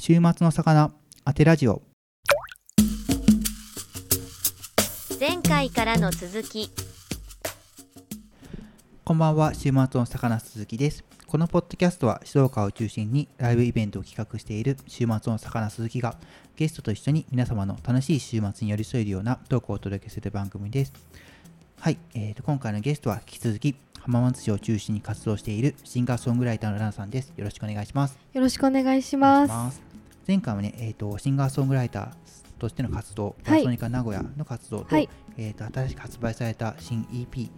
週末の魚当てラジオ。前回からの続き。こんばんは週末の魚鈴木です。このポッドキャストは静岡を中心にライブイベントを企画している週末の魚鈴木がゲストと一緒に皆様の楽しい週末に寄り添えるようなトークをお届けする番組です。はい、えー、と今回のゲストは引き続き浜松市を中心に活動しているシンガーソングライターのランさんです。よろしくお願いします。よろしくお願いします。前回はね、えー、とシンガーソングライターとしての活動、パはい。ーソニカ名古屋の活動と,、はい。えー、と新しく発売された新 EP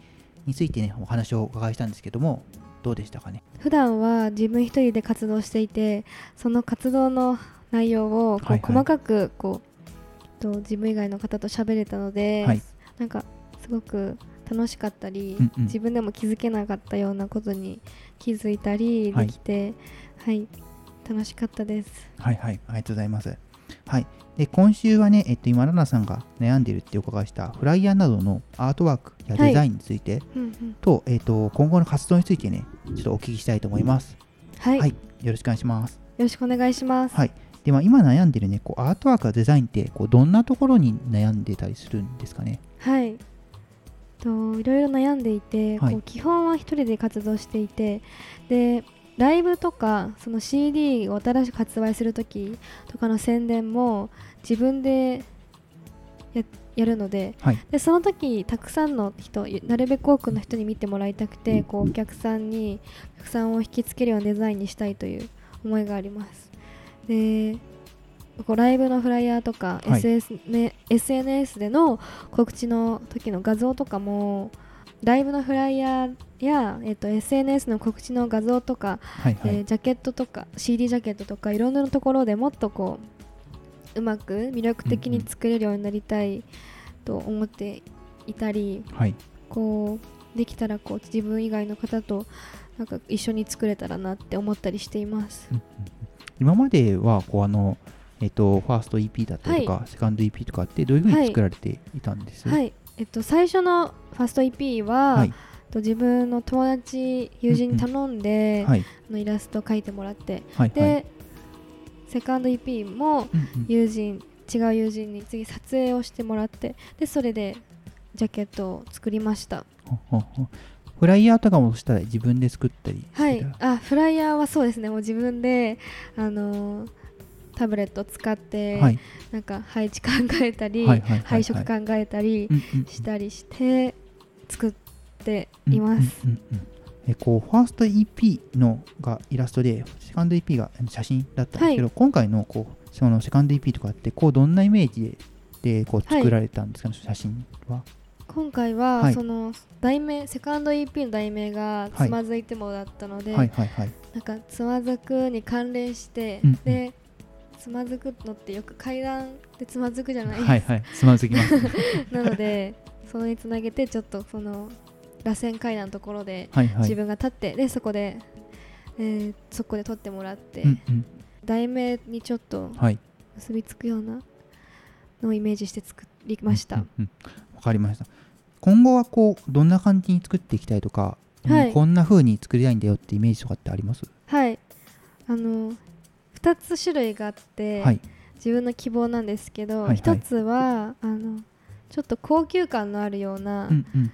についてねお話をお伺いしたんですけどもどうでしたかね？普段は自分一人で活動していて、その活動の内容をこう、はいはい。細かくこうと自分以外の方と喋れたので、はい。なんかすごく楽しかったり、うんうん。自分でも気づけなかったようなことに気づいたりはいできて、はい、楽しかったです。はいはいありがとうございます。はい。で今週はね、えっと、今ラナさんが悩んでいるってお伺いしたフライヤーなどのアートワークやデザインについて、うんうん。と,、えっと今後の活動についてねちょっとお聞きしたいと思います。はい、はい。よよろしくお願いします。ろしくお願いします。はい。では今悩んでるねこうアートワークやデザインってこうどんなところに悩んでたりするんですかね？はい。といろいろ悩んでいて、はい。こう基本は一人で活動していてでライブとかその CD を新しく発売する時とかの宣伝も自分でややるのではい。でその時たくさんの人なるべく多くの人に見てもらいたくてこうお客さんにお客さんを引きつけるようなデザインにしたいという思いがあります。でこうライブのフライヤーとか、はい。SS ね、SNS での告知の時の画像とかもライブのフライヤーや、えっと SNS の告知の画像とか、はいはい、えージャケットとか CD ジャケットとかいろんなところでもっとこううまく魅力的に作れるようになりたいと思っていたり、はい。こうできたらこう自分以外の方となんか一緒に作れたらなって思ったりしています。うんうんうん。今まではこうあの、えっと、ファースト EP だったりとか、セカンド EP とかってどういうふうに作られていたんです？はい、えっと、最初のファースト EP は、はいと自分の友達友人に頼んで、はい。あのイラスト描いてもらってはいで、はい。セカンド EP もうんうん。友人違う友人に次撮影をしてもらってでそれでジャケットを作りました。フライヤーとかもそしたら自分で作ったりはい。あフライヤーはそうですね。もう自分であのータブレットを使って、はい。なんか配置考えたり、はいはいはいはい。配色考えたりうんうん。したりして作っています、うんうんうんうん。えこうファースト EP のがイラストでセカンド EP が写真だったんですけど、今回のこうそのセカンド EP とかってこうどんなイメージででこうはい。作られたんですかね、写真は？今回は、はい。その題名セカンド EP の題名が「つまずいても」だったので、はい。はい。はい。なんかつまずくに関連して、うんうん。でつまずくのってよく階段でつまずくじゃない、はい。はい。つまずきますね。なのでそれにつなげてちょっとその螺旋階段のところではいはい。自分が立って、でそこで、えーそこで撮ってもらって、うんうん。題名にちょっとはい。結びつくようなのをイメージして作りました、うんうんうん。わかりました。今後はこうどんな感じに作っていきたいとか、はい。うんこんな風に作りたいんだよってイメージとかってあります？はい。あの2つ種類があって、はい。自分の希望なんですけど、はいはい。一つはあのちょっと高級感のあるようなうんうん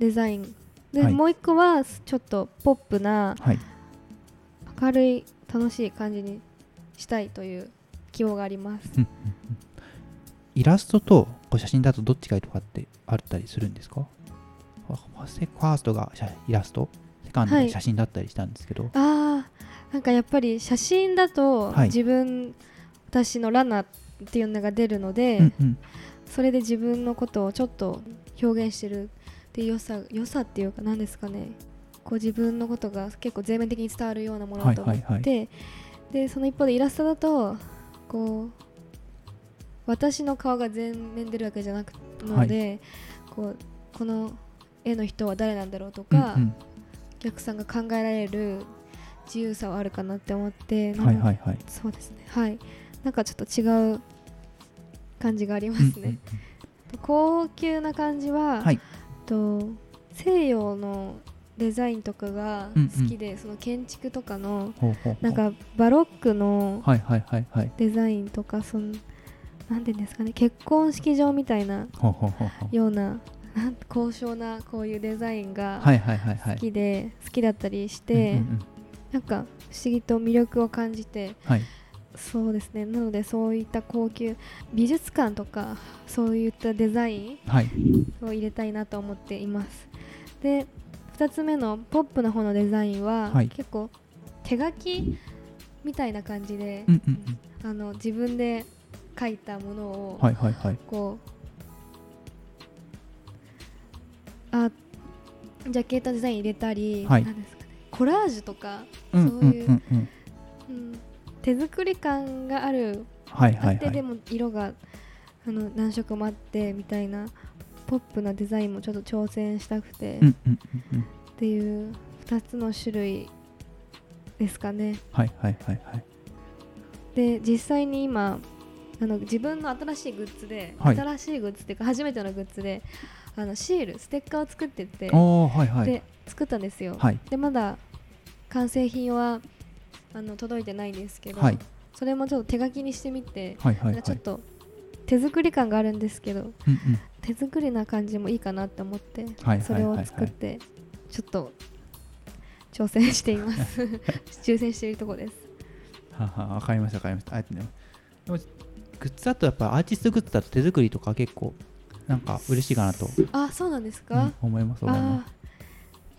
デザイン、ではい。もう一個はちょっとポップなはい。明るい楽しい感じにしたいという希望があります。うんうんうん。イラストとこう写真だとどっちがいいとかってあったりするんですか？ファーストが写イラストセカンドはい。が写真だったりしたんですけど、あーなんかやっぱり写真だとはい。自分、私のラナっていうのが出るので、うんうん。それで自分のことをちょっと表現してるっていう良さ良さっていうか何ですかね。こう自分のことが結構全面的に伝わるようなものだと思って、はいはい。でその一方でイラストだとこう私の顔が全面出るわけじゃなくので、こうこの絵の人は誰なんだろうとか、うんお客さんが考えられる自由さはあるかなって思って、うんはいはいはい。そうですね。はい。なんかちょっと違う感じがありますね、うんうん。高級な感じは、はいと西洋のデザインとかがうんうん。好きで、その建築とかのなんかバロックのデザインとかそのなんていうんですかね結婚式場みたいなようななん高尚なこういうデザインが好きで、好きだったりしうんて、うんうん。なんか不思議と魅力を感じてはいそうですね。なのでそういった高級美術館とかそういったデザインはい。を入れたいなと思っています。で2つ目のポップな方のデザインは、はい。結構手書きみたいな感じで、うんうんあの自分で書いたものを、うんはいはいはい。こうあジャケットデザイン入れたり、はい。なんですかね、コラージュとか、うんそういううん。うんうんうん、手作り感がある。はいあって、はい。はいでも色があの何色もあってみたいなポップなデザインもちょっと挑戦したくて、っうんうんうんうんていう2つの種類ですかね。はいはいはいはい。で実際に今あの自分の新しいグッズで、はい。新しいグッズっていうか初めてのグッズであのシールステッカーを作ってて、はいはい。で作ったんですよ、はい。でまだ完成品はあの届いてないんですけど、はい。それもちょっと手書きにしてみて、はいはいはい。ちょっと手作り感があるんですけどうんうん。手作りな感じもいいかなって思って、はいそれを作ってちょっと挑戦しています。抽選しているところです。ははわかりましたわかりました。ありがとうございますでもグッズだとやっぱアーティストグッズだと手作りとか結構なんか嬉しいかなと、あそうなんですうかん、思います思いまあ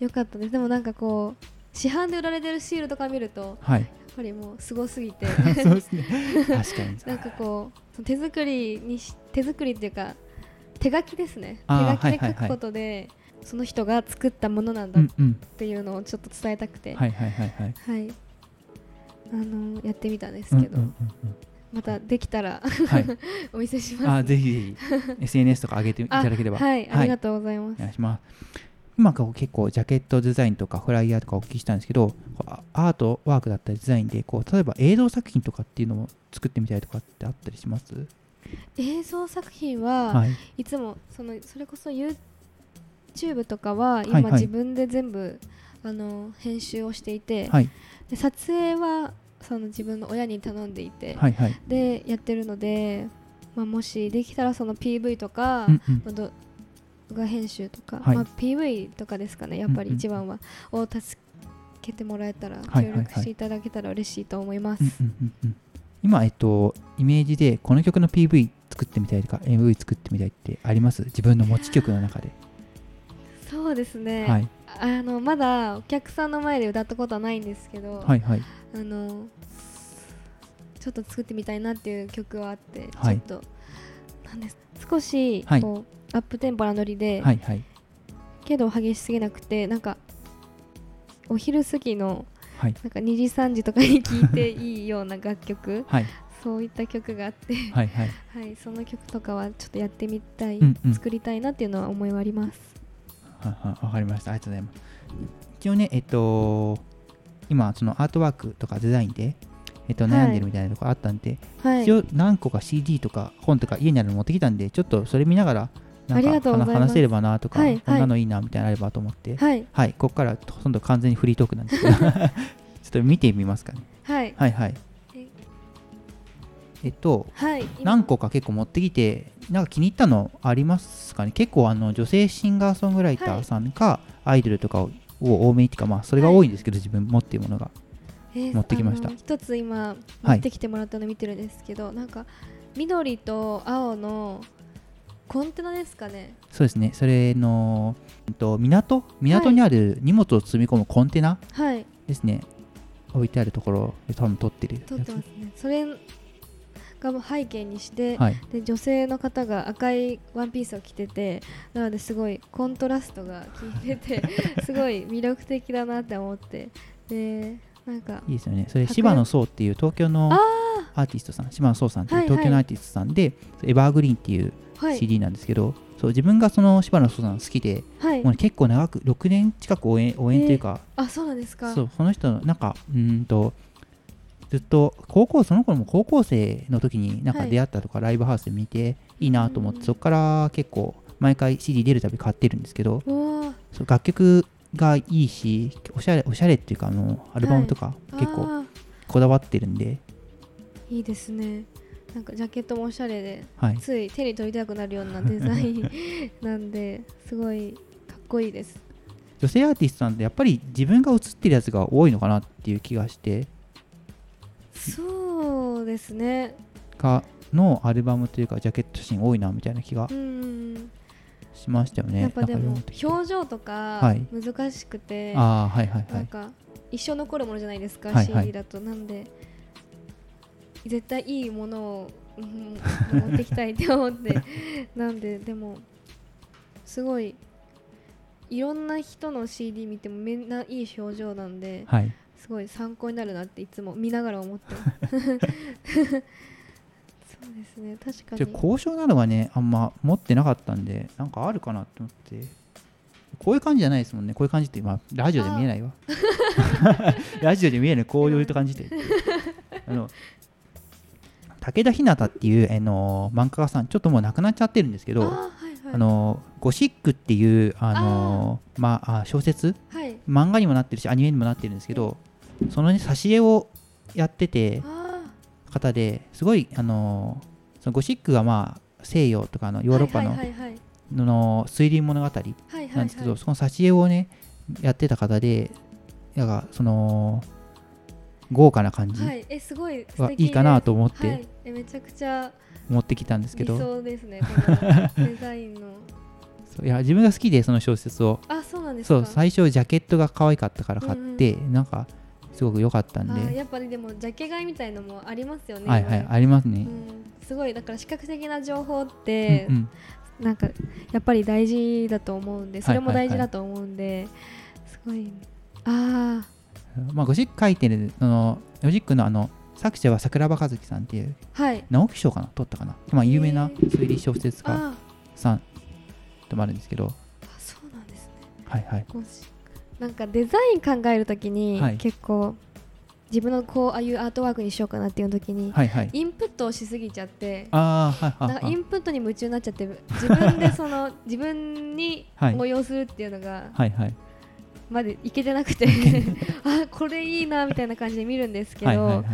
ーよかったです。でもなんかこう市販で売られてるシールとか見るとやっすはいぱりもうすごすぎて。そうですね。確かに。なんかこう手作りにし手作りっていうか手書きですね。手あー書きではいはいはい書くことで、その人が作ったものなんだっうんうんていうのをちょっと伝えたくて、はいはいはいはい。はい。あのやってみたんですけど、うんうんうんまたできたらうんはい。お見せします、あぜひぜひ。SNS とか上げていただければ。はい、ありがとうございます、お願いします今こう結構ジャケットデザインとかフライヤーとかお聞きしたんですけどアートワークだったりデザインでこう例えば映像作品とかっていうのも作ってみたいとかってあったりします？映像作品は、はい。い、つもそのそれこそ YouTube とかは今、はいはい。自分で全部あの編集をしていて、はい。で撮影はその自分の親に頼んでいて、はいはい。でやってるので、まあ、もしできたらその PV とか、うんうん画編集とか、はい。まあ、PV とかですかねやっぱりうん。うん一番は、を助けてもらえたらはいはい協力していただけたら嬉しいと思います、うんうんうんうん。今、えっと、イメージでこの曲の PV 作ってみたいとか MV 作ってみたいってあります？自分の持ち曲の中で。そうですね、はい。あのまだお客さんの前で歌ったことはないんですけど、はいはい。あのちょっと作ってみたいなっていう曲はあって、はい。ちょっとなんです少しはい。こう、アップテンポなノリで、はいはい。けど激しすぎなくてなんかお昼過ぎのはい。なんか2時3時とかに聴いていいような楽曲 はい。そういった曲があって、はいはい。はい、その曲とかはちょっとやってみたい、うんうん。作りたいなっていうのは思いはあります。ははわかりました。ありがとうございます。一応ねえっと今そのアートワークとかデザインでえっとはい。悩んでるみたいなとこあったんで、はい。一、応何個か CD とか本とか家にあるの持ってきたんでちょっとそれ見ながらなありんか話話せればなとか、はいはい。こんなのいいなみたいなのあればと思って。はい、はい、ここからほとんど完全にフリートークなんですけど。ちょっと見てみますかね。はい、はいはい。ええっとはい、今。何個か結構持ってきてなんか気に入ったのありますかね？結構あの女性シンガーソングライターさんか、アイドルとかをを多めにっていうかまあそれが多いんですけど、自分持っているものが。えー持ってきました。一つ今はい。持ってきてもらったの見てるんですけど、なんか緑と青のコンテナですかね。そうですね。それの、えっと、港？港にある荷物を積み込むコンテナはい。ですね、置いてあるところで多分撮ってる撮ってますね。それが背景にして、はい。で女性の方が赤いワンピースを着ててなのですごいコントラストが効いてて すごい魅力的だなって思って。でなんかいいですよね。それ迫力柴野壮っていう東京のあアーティストさん柴野壮さんっていうはいはい。東京のアーティストさんで、エバーグリーンっていうはい。CD なんですけど、そう自分がその柴野壮さん好きで、はい。もう結構長く6年近く応援応援というか、あそうなんですか。そうその人のなんかうーんとずっと高校その頃も高校生の時になんかはい。出会ったとか、ライブハウスで見ていいなと思って、うんそこから結構毎回 CD 出るたび買ってるんですけど楽曲がいいしおしゃれおしゃれっていうかあのアルバムとか結構あこだわってるんで、ーいいですね。なんかジャケットもおしゃれではい、つい手に取りたくなるようなデザイン なんですごいかっこいいです。女性アーティストなんでやっぱり自分が写ってるやつが多いのかなっていう気がして。そうですね。がのアルバムというかジャケット写真多いなみたいな気がしましたよね。やっぱでも表情とかはい。難しくて、ああはいはいはい。なんか一生残るものじゃないですか、はいはい。CD だと。なんで絶対いいものを、うん持ってきたいって思って。なんででもすごいいろんな人の CD 見てもみんないい表情なんではい、すごい参考になるなっていつも見ながら思ってます ですね。確かに。交渉なのはねあんま持ってなかったんでなんかあるかなと思って。こういう感じじゃないですもんね。こういう感じってまあラジオで見えないわ。ラジオで見えないこういう感じで。あの武田ひなたっていう、あの漫画家さんちょっともう亡くなっちゃってるんですけどあーはいはい。あのゴシックっていうあのまああ小説？はい。漫画にもなってるしアニメにもなってるんですけどそのね挿絵をやっててあ方ですごいあのそのゴシックがまあ西洋とかのーヨーロッパの,、はいはいはい。はいの推理物語はいはいなんですけど、はいその挿絵をねやってた方でなんかその豪華な感じはい、えすごいかなと思っはてい、えめちゃくちゃ持ってきたんですけ理ど、想ですねこの デザインの。そういや自分が好きでその小説を。あそうなんですか。そう最初ジャケットが可愛かったから買って、なんかすごく良かったんあで、やっぱりでもジャケ買いみたいのもありますよね。はいはい今ありますね、うん、すごいだから視覚的な情報って、うんうん。なんかやっぱり大事だと思うんでそれも大事だと思うんで、すごいあまあ、ゴシック書いてるそのゴシックのあの作者は桜庭和樹さんっていうあはい。直木賞かな取ったかな、まあ、有名な推理小説家あさんでもあるんですけど。あそうなんですね。はいはい。ゴシックなんかデザイン考えるときに、はい。結構自分のこうああいうアートワークにしようかなっていう時に、はいはい。インプットをしすぎちゃってああはいなんかインプットに夢中になっちゃって 自分でその自分にはい。応用するっていうのがはいはい。までいけてなくて あこれいいなみたいな感じで見るんですけど、はいはいはい。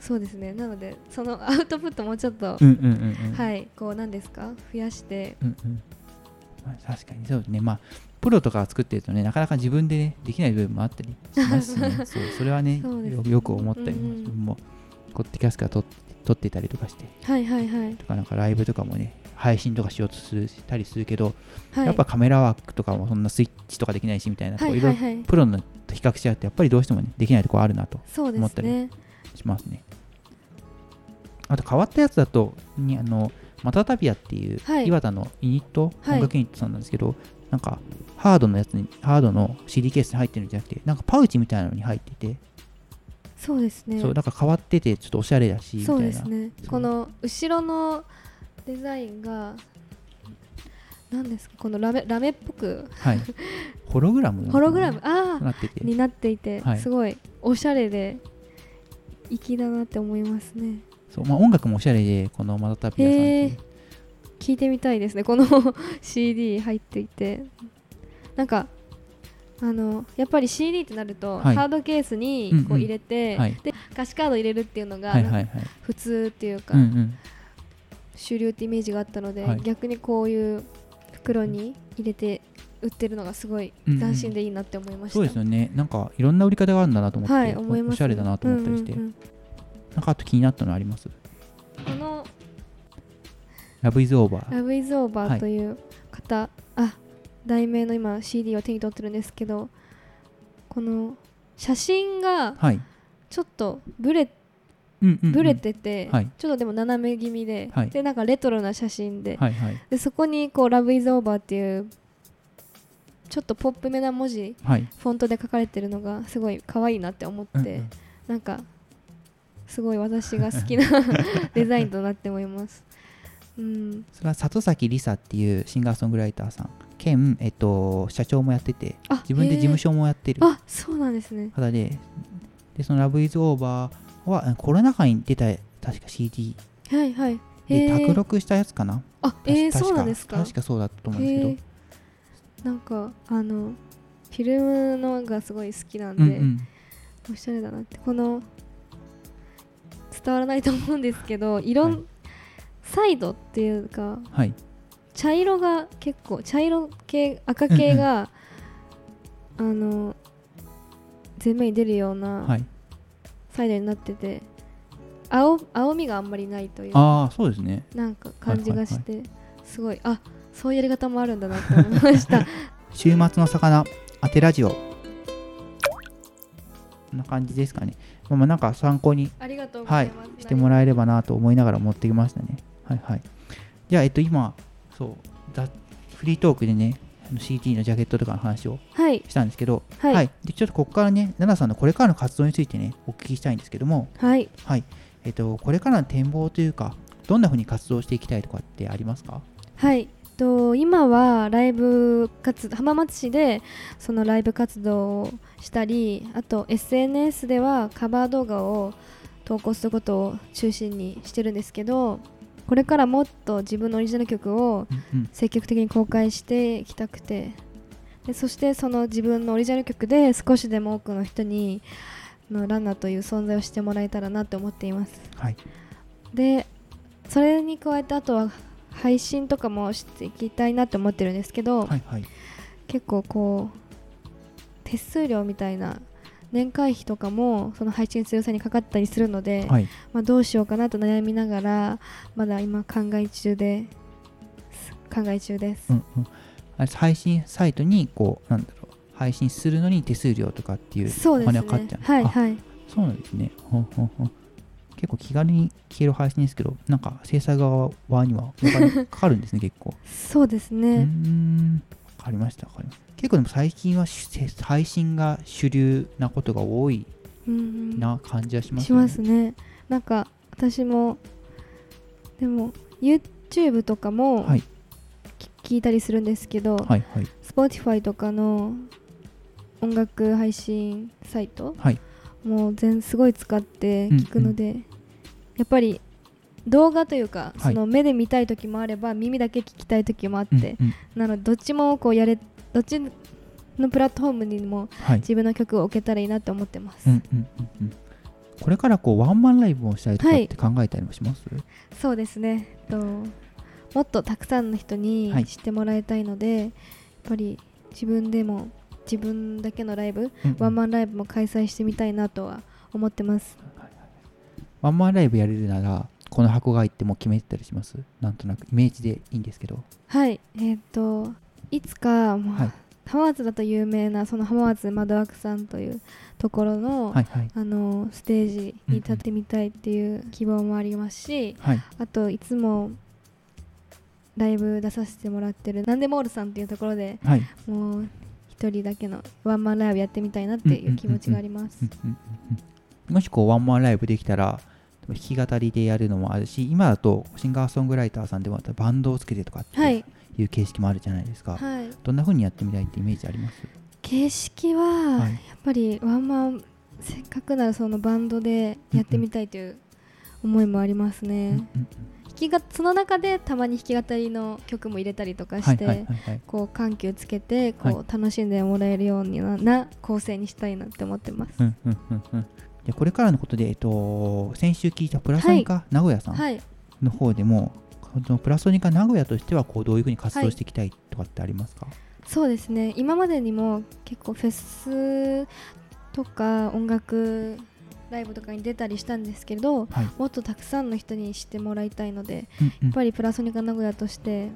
そうですね。なのでそのアウトプットもちょっと、うんうんうんうん。はいこうなんですか？増やして。うんうん。まあ、確かにそうですね。まあプロとか作ってるとねなかなか自分で、ね、できない部分もあったりしますしねそうそれはねね。よよく思ったりも、うんうん。自分もポッドキャストが撮撮ってたりとかしてはいはいはい。とかなんかライブとかもね配信とかしようとするしたりするけど、はい。やっぱカメラワークとかもそんなスイッチとかできないしみたいな、はいろろはい。いはいプロのと比較しちゃうとやっぱりどうしても、ね、できないところあるなと思ったりしますね。あと変わったやつだとにあのマタタピアっていうはい。岩田のユニット、はい。音楽ユニットさんなんですけどなんかハードのやつにハードの CD ケースに入ってるんじゃなくてなんかパウチみたいなのに入ってて、そうですね。そうなんか変わっててちょっとおしゃれだしみたいな。そうですね。この後ろのデザインが何ですか？このラメラメっぽく。はい。ホログラム？ホログラム？あなってて。あになっていて、はい。すごいおしゃれで粋だなって思いますね。そう、まあ、音楽もおしゃれでこのマタタピアさんって聞いてみたいですね。この CD 入っていて。なんかあのやっぱり CD ってなると、はい。ハードケースにうんうん。こう入れて、はい。で歌詞カード入れるっていうのが、普通っていうか、うんうん。主流ってイメージがあったので、はい。逆にこういう袋に入れて売ってるのがすごいうんうん。斬新でいいなって思いました、そうですよね。なんかいろんな売り方があるんだなと思って、はい思いますおしゃれだなと思ったりして、うんうんうん。なんかあと気になったのあります？このラブイズオーバーラブイズオーバはい。ーという方、あ題名の今 CD を手に取ってるんですけどこの写真がはい。ちょっとブレブレてて、はい。ちょっとでも斜め気味で、はい。でなんかレトロな写真で,、はいはい。でそこにこう「ラブイズオーバーっていうちょっとポップめな文字はい。フォントで書かれてるのがすごい可愛いなって思って、うんうん。なんかすごい私が好きな デザインとなって思います。うん、それは里崎梨沙っていうシンガーソングライターさん。兼、えっと、社長もやっててあ自分で事務所所もやってる。あそうなんですね。方ででその「ラブイズオーバーはコロナ禍に出た確か CD はいはい。で卓録したやつかな。あえー、確そうなんですか？確かそうだったと思うんですけど。なんかあのフィルムのがすごい好きなんで、うんうん。おしゃれだなって。この伝わらないと思うんですけど色、はいサイドっていうかはい。茶色が結構茶色系赤系が、あの前面に出るようなはい。サイドになってて、青青みがあんまりないというああそうですね。なんか感じがして、すごいあそういうやり方もあるんだなって思いました。週末の魚当てラジオ。こんな感じですかね。まあまあなんか参考にありがとうございます、してもらえればなと思いながら持ってきましたねはいはい。じゃあえっと今そうザフリートークでね CT のジャケットとかの話をはい。したんですけどはい。でちょっとここからね奈々さんのこれからの活動についてねお聞きしたいんですけどもはい。はい。えっとこれからの展望というかどんな風に活動していきたいとかってありますか？はい。と今はライブ活浜松市でそのライブ活動をしたりあと SNS ではカバー動画を投稿することを中心にしてるんですけどこれからもっと自分のオリジナル曲を積極的に公開していきたくて。でそしてその自分のオリジナル曲で少しでも多くの人にあのランナーという存在をしてもらえたらなと思っています。はい。でそれに加えてあとは配信とかもしていきたいなと思ってるんですけど、はいはい。結構こう手数料みたいな年会費とかもその配信する際にかかったりするので、はい。まあ、どうしようかなと悩みながらまだ今考え中で考え中です、うんうん。あれ配信サイトにこうなんだろう配信するのに手数料とかっていうお金がかかっちゃうあはいはい。そうなんですね。ほんほんほん。結構気軽に聞ける配信ですけどなんか制作側にはお金かかるんですね結構。そうですね、ん。わかりましたわかりました結構でも最近はし配信が主流なことが多いうんうん。な感じはしますしますね。なんか私もでも YouTube とかもはい。き聞いたりするんですけど、はいはい。Spotify とかの音楽配信サイトはい。もう全すごい使って聞くので、やっぱり動画というか、はい。その目で見たい時もあれば耳だけ聞きたい時もあって、うんうん。なのでどっちもこうやれどっちのプラットフォームにもはい。自分の曲を置けたらいいなって思ってます、うんうんうんうん。これからこうワンマンライブをしたりとかっはい。て考えたりもします、そうですね。ともっとたくさんの人にはい。知ってもらいたいので、やっぱり自分でも自分だけのライブ、うんうん。ワンマンライブも開催してみたいなとは思ってます。ワンマンライブやれるならこの箱がいってもう決めてたりします？なんとなくイメージでいいんですけど。はい。えっ、といつか、まあはい。浜松だと有名なその浜松窓枠さんというところの、はいはい。あのステージに立ってみたいっていう希望もありますし、はい。あといつもライブ出させてもらってるなんでモールさんっていうところではい。もう一人だけのワンマンライブやってみたいなっていう気持ちがありますうんうんうんうんもしこうワンマンライブできたら弾き語りでやるのもあるし今だとシンガーソングライターさんでもバンドをつけてとかってはい。いう形式もあるじゃないですか、はい。どんな風にやってみたいってイメージあります？形式ははい。やっぱりワンマンせっかくならそのバンドでやってみたいという思いもありますうんね、うん。弾きがその中でたまに弾き語りの曲も入れたりとかはいして、こう緩急つけてこう、は楽しんでもらえるようになな構成にしたいなって思ってます、でこれからのことで、えっと、先週聞いたプラソニカ名古屋さんはい。の方でも、このプラソニカ名古屋としてはこうどういうふうに活動していきたいとかってありますか、そうですね。今までにも結構フェスとか音楽ライブとかに出たりしたんですけどはい。もっとたくさんの人に知ってもらいたいのでうんうん。やっぱりプラソニカ名古屋として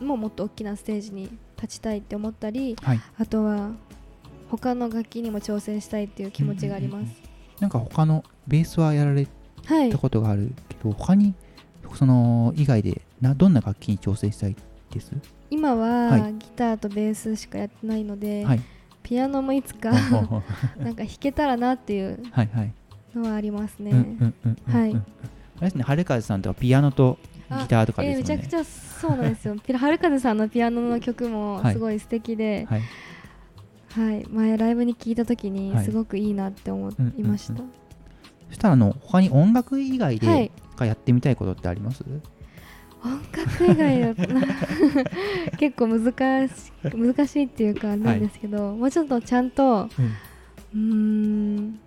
もうもっと大きなステージに立ちたいって思ったりはい、あとは他の楽器にも挑戦したいっていう気持ちがあります、なんか他のベースはやられはいたことがあるけど、他にその以外でなどんな楽器に挑戦したいです？今は、はい。ギターとベースしかやってないので、はい。ピアノもいつか なんか弾けたらなっていうはいはい、のはありますね、はい。あれですね春風さんとかピアノとギターとかですよね。えーめちゃくちゃそうなんですよ。春風さんのピアノの曲もはい。すごい素敵で、はいはい前ライブに聴いた時にはい。すごくいいなって思いました、うんそしたらあの他に音楽以外はい。でがやってみたいことってあります、音楽以外だとな。結構難し難しいっていうかなんですけど、もうちょっとちゃんとうーん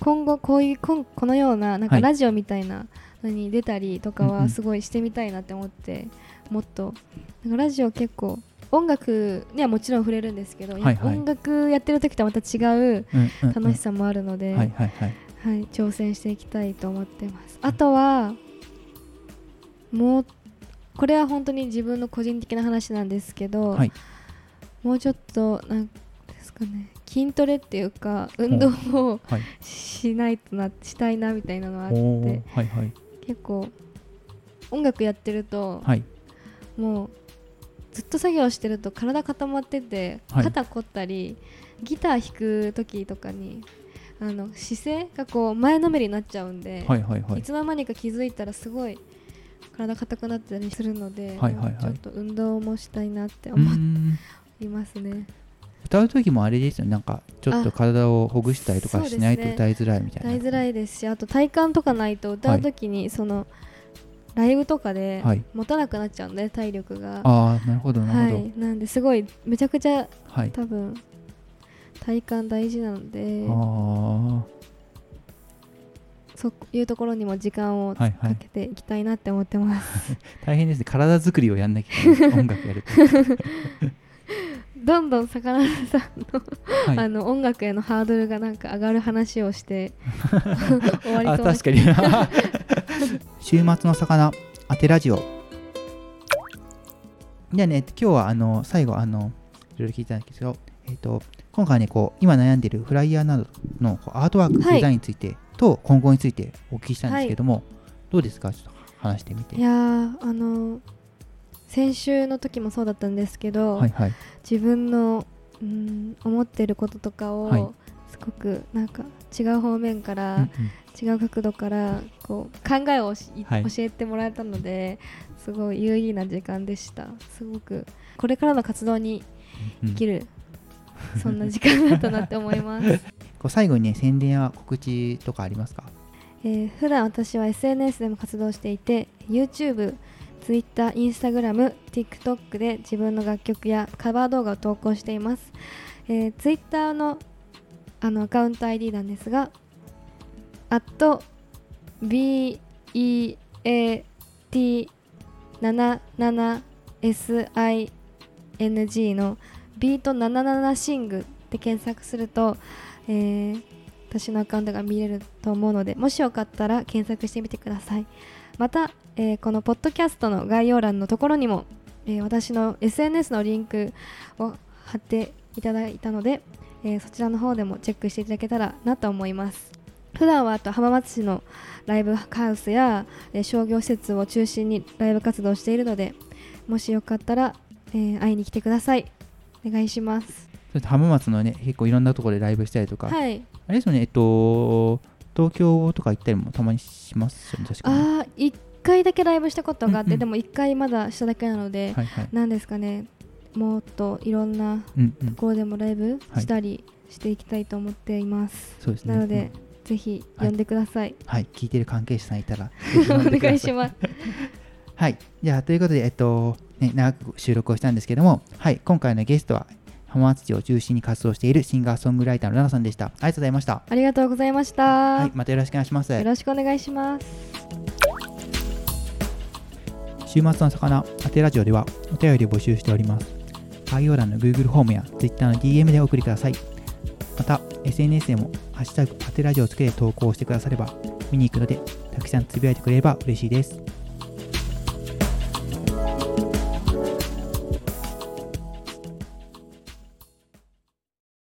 今後こういうこんこのようななんはい。かラジオみたいなのに出たりとかはすごいしてみたいなって思って、もっと。なんかラジオ結構音楽にはもちろん触れるんですけど、はいはい。音楽やってる時とはまた違う楽しさもあるので、はい挑戦していきたいと思ってます。あとはもうこれは本当に自分の個人的な話なんですけど、はい。もうちょっとなんですかね筋トレっていうか運動をはい。しないとなしたいなみたいなのがあっおてー。はいはい。結構音楽やってると、はい。もうずっと作業してると体固まっててはい。肩凝ったり、ギター弾く時とかにあの姿勢がこう前のめりになっちゃうんで、はいはいはい。いつの間にか気づいたらすごい体硬くなってたりするので、はいはいはい。ちょっと運動もしたいなって思いますね。歌う時もあれですよね。なんかちょっとあ体をほぐしたりとかしないと歌いづらいみたいな。歌いづらいですしあと体幹とかないと歌う時にその、ライブとかではい。持たなくなっちゃうんで体力が。ああなるほどなはるほど。い、なんですごいめちゃくちゃはい、多分体幹大事なのであそういうところにも時間をはいはいかけていきたいなって思ってます。あ 大変ですね。体作りをやんなきゃいけない。音楽やると、どんどん魚さんの,、はい、あの音楽へのハードルがなんか上がる話をして 終わりそう確かに週末の魚当てラジオ。じゃあね今日はあの最後あのいろいろ聞いたんですけど、えっと今回ねこう今悩んでるフライヤーなどのアートワークはい。デザインについてと今後についてお聞きしたんですけども、どうですか？ちょっと話してみて。いやーあの先週の時もそうだったんですけど、はいはい。自分のうん思ってることとかを、はい。すごくなんか違う方面かうんら、うん。違う角度からこう考えをし、はい。教えてもらえたのですごい有意義な時間でした。すごくこれからの活動にうん生きる、そんな時間だったなって思います、こう最後にね宣伝や告知とかありますか？えー普段私は SNS でも活動していて YouTube、Twitter、Instagram、TikTok で自分の楽曲やカバー動画を投稿しています、えー Twitter のあのアカウント ID なんですが BEAT77SING のビート77シングで検索すると、えー私のアカウントが見れると思うのでもしよかったら検索してみてください。また、えーこのポッドキャストの概要欄のところにも、えー私の SNS のリンクを貼っていただいたので、えーそちらの方でもチェックしていただけたらなと思います。普段はあと浜松市のライブハウスや、えー商業施設を中心にライブ活動をしているのでもしよかったら、えー会いに来てください。お願いします。浜松のね結構いろんなところでライブしたりとか、はい。あれですよねえっと東京とか行ったりもたまにしますよね確かに。ああ1回だけライブしたことがあって、うんうん。でも1回まだしただけなので、はいはい。なんですかね。もっといろんなうんうん。ところでもライブはい。したりしていきたいと思っています、そうですね。なので、うん ぜひ呼んでください、はい聞いてる関係者さんいたらお願いしまます。はいじゃあということでえっとね長く収録をしたんですけどもはい今回のゲストは浜松市を中心に活動しているシンガーソングライターのラナさんでした。ありがとうございました。ありがとうございました、はいまたよろしくお願いします。よろしくお願いします。週末の魚当てラジオではお便りを募集しております。概要欄の Google フォームや Twitter の DM でお送りください。また SNS でも「ハッシュタグパテラジオ」をつけて投稿してくだされば見に行くのでたくさんつぶやいてくれれば嬉しいです。